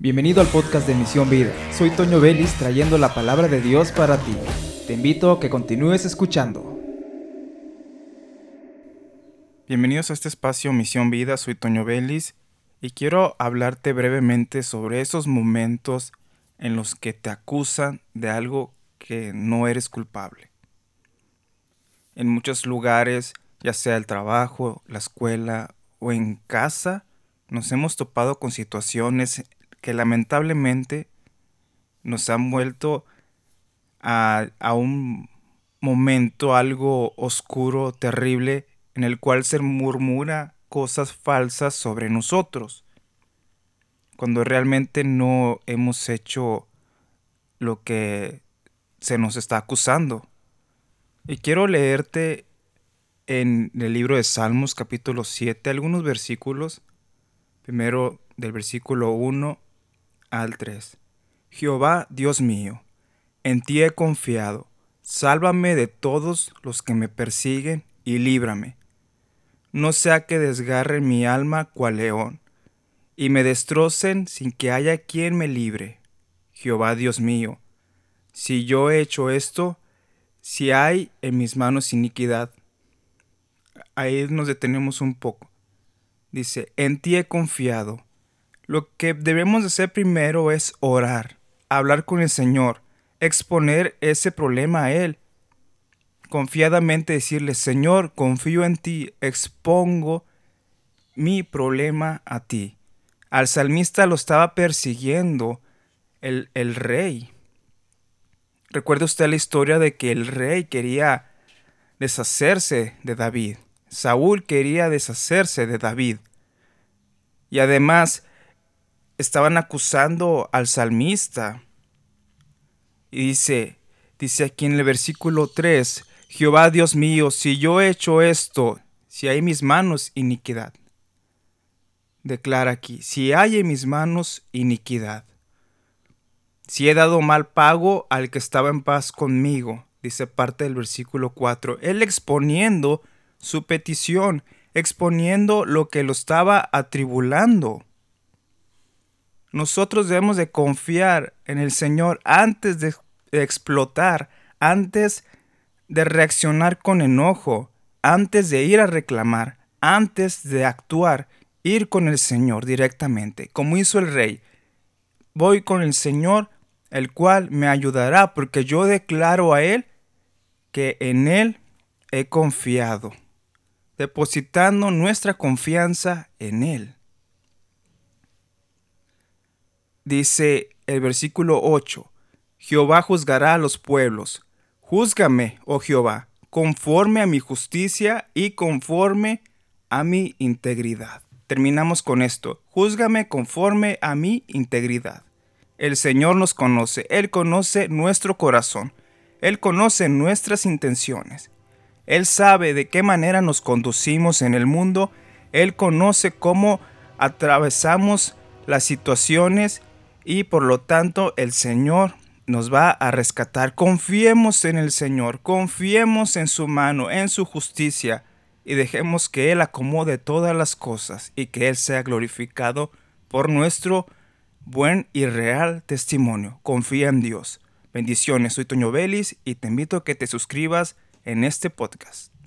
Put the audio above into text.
Bienvenido al podcast de Misión Vida. Soy Toño Vélez trayendo la palabra de Dios para ti. Te invito a que continúes escuchando. Bienvenidos a este espacio Misión Vida, soy Toño Vélez y quiero hablarte brevemente sobre esos momentos en los que te acusan de algo que no eres culpable. En muchos lugares, ya sea el trabajo, la escuela o en casa, nos hemos topado con situaciones que lamentablemente nos han vuelto a, un momento algo oscuro, terrible, en el cual se murmura cosas falsas sobre nosotros, cuando realmente no hemos hecho lo que se nos está acusando. Y quiero leerte en el libro de Salmos capítulo 7 algunos versículos, primero del versículo 1 al 3. Jehová, Dios mío, en ti he confiado, sálvame de todos los que me persiguen y líbrame. No sea que desgarren mi alma cual león, y me destrocen sin que haya quien me libre. Jehová Dios mío, si yo he hecho esto, si hay en mis manos iniquidad. Ahí nos detenemos un poco. Dice, en ti he confiado, lo que debemos hacer primero es orar, hablar con el Señor, exponer ese problema a Él. Confiadamente decirle, Señor, confío en ti, expongo mi problema a ti. Al salmista lo estaba persiguiendo el, el rey. Recuerda usted la historia de que el rey quería deshacerse de David. Saúl quería deshacerse de David. Y además estaban acusando al salmista. Y dice, dice aquí en el versículo 3, Jehová Dios mío, si yo he hecho esto, si hay en mis manos iniquidad. Declara aquí, si hay en mis manos iniquidad. Si he dado mal pago al que estaba en paz conmigo, dice parte del versículo 4, él exponiendo su petición, exponiendo lo que lo estaba atribulando. Nosotros debemos de confiar en el Señor antes de explotar, antes de reaccionar con enojo, antes de ir a reclamar, antes de actuar, ir con el Señor directamente, como hizo el rey. Voy con el Señor, el cual me ayudará, porque yo declaro a Él que en Él he confiado, depositando nuestra confianza en Él. Dice el versículo 8, Jehová juzgará a los pueblos. Júzgame, oh Jehová, conforme a mi justicia y conforme a mi integridad. Terminamos con esto. Júzgame conforme a mi integridad. El Señor nos conoce, Él conoce nuestro corazón, Él conoce nuestras intenciones. Él sabe de qué manera nos conducimos en el mundo, Él conoce cómo atravesamos las situaciones y por lo tanto el Señor nos va a rescatar. Confiemos en el Señor, confiemos en su mano, en su justicia y dejemos que Él acomode todas las cosas y que Él sea glorificado por nuestro buen y real testimonio. Confía en Dios. Bendiciones, soy Toño Vélez y te invito a que te suscribas en este podcast.